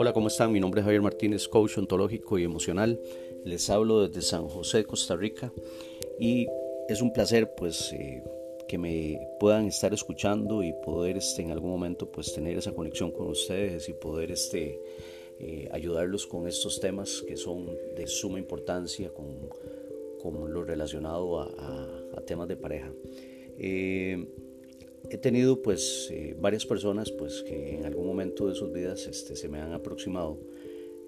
Hola, ¿cómo están? Mi nombre es Javier Martínez, coach ontológico y emocional. Les hablo desde San José, Costa Rica y es un placer pues eh, que me puedan estar escuchando y poder este, en algún momento pues tener esa conexión con ustedes y poder este, eh, ayudarlos con estos temas que son de suma importancia con, con lo relacionado a, temas de pareja. Eh, he tenido pues eh, varias personas pues que en algún momento de sus vidas este, se me han aproximado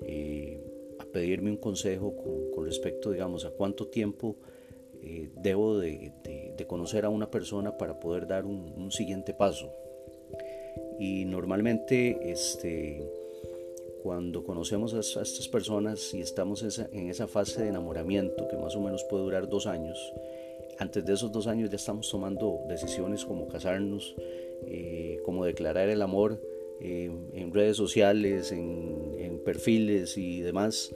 eh, a pedirme un consejo con, respecto digamos a cuánto tiempo eh, debo de, conocer a una persona para poder dar un, siguiente paso. Y normalmente este cuando conocemos a, estas personas y estamos en esa fase de enamoramiento que más o menos puede durar dos años antes de esos dos años ya estamos tomando decisiones como casarnos, eh, como declarar el amor eh, en redes sociales, en, perfiles y demás,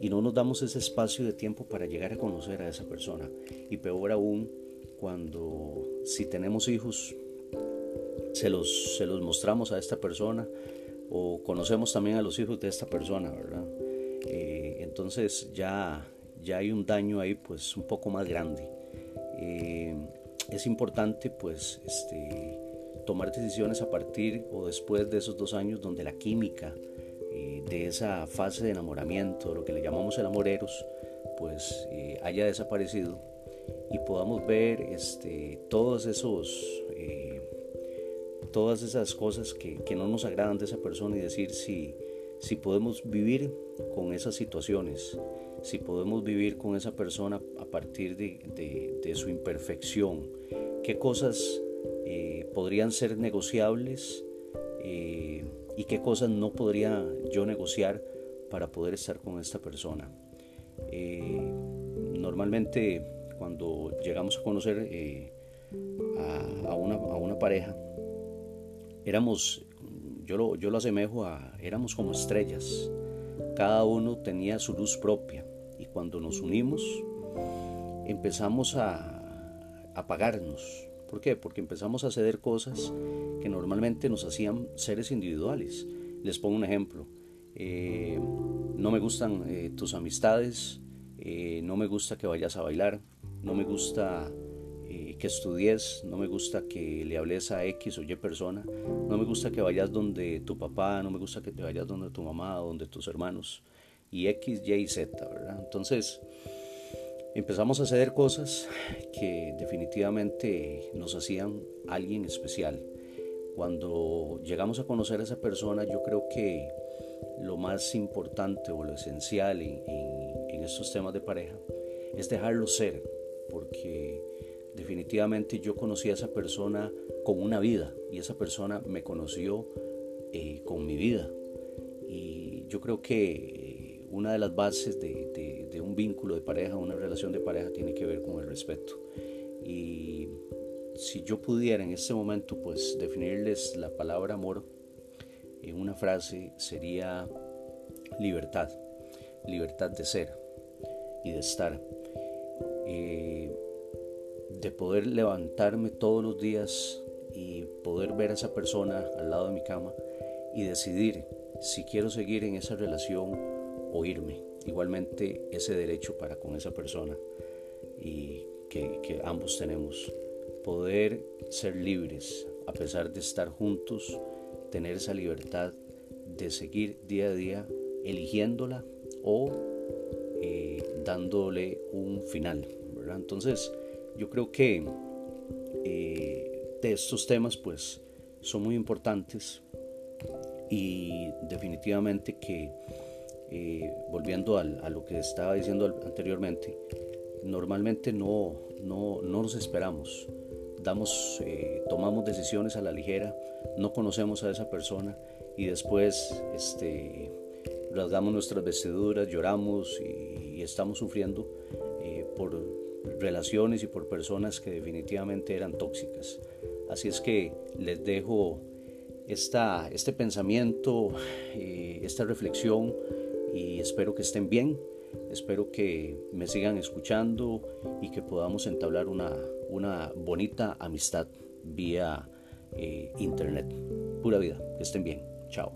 y no nos damos ese espacio de tiempo para llegar a conocer a esa persona. Y peor aún, cuando si tenemos hijos, se los, mostramos a esta persona o conocemos también a los hijos de esta persona, ¿verdad? Eh, entonces ya, ya hay un daño ahí pues un poco más grande. Eh, es importante pues este, tomar decisiones a partir o después de esos dos años donde la química eh, de esa fase de enamoramiento, lo que le llamamos el amoreros, pues eh, haya desaparecido y podamos ver este, todos esos, todas esas cosas que, no nos agradan de esa persona y decir si, si podemos vivir con esas situaciones si podemos vivir con esa persona a partir de, su imperfección, qué cosas eh, podrían ser negociables eh, y qué cosas no podría yo negociar para poder estar con esta persona. Eh, normalmente cuando llegamos a conocer a, una, pareja, éramos, yo lo, yo lo asemejo a, éramos como estrellas, cada uno tenía su luz propia y cuando nos unimos empezamos a apagarnos. ¿Por qué? Porque empezamos a ceder cosas que normalmente nos hacían seres individuales. Les pongo un ejemplo. Eh, no me gustan eh, tus amistades, eh, no me gusta que vayas a bailar, no me gusta que estudies, no me gusta que le hables a X o Y persona, no me gusta que vayas donde tu papá, no me gusta que te vayas donde tu mamá, donde tus hermanos y X, Y, Z, ¿verdad? Entonces empezamos a hacer cosas que definitivamente nos hacían alguien especial. Cuando llegamos a conocer a esa persona, yo creo que lo más importante o lo esencial en, en estos temas de pareja es dejarlo ser, porque definitivamente yo conocí a esa persona con una vida y esa persona me conoció eh, con mi vida. Y yo creo que una de las bases de, de, un vínculo de pareja, una relación de pareja, tiene que ver con el respeto. Y si yo pudiera en este momento pues definirles la palabra amor en una frase sería libertad, libertad de ser y de estar. Eh, de poder levantarme todos los días y poder ver a esa persona al lado de mi cama y decidir si quiero seguir en esa relación o irme. Igualmente ese derecho para con esa persona y que, ambos tenemos. Poder ser libres a pesar de estar juntos, tener esa libertad de seguir día a día eligiéndola o eh, dándole un final. Entonces, yo creo que eh, de estos temas pues son muy importantes y definitivamente que eh, volviendo a lo que estaba diciendo anteriormente, normalmente no, no, no nos esperamos, damos, eh, tomamos decisiones a la ligera, no conocemos a esa persona y después este, rasgamos nuestras vestiduras, lloramos y, estamos sufriendo por relaciones y por personas que definitivamente eran tóxicas. Así es que les dejo esta, este pensamiento, eh, esta reflexión y espero que estén bien, espero que me sigan escuchando y que podamos entablar una, una bonita amistad vía eh, internet. Pura vida, que estén bien. Chao.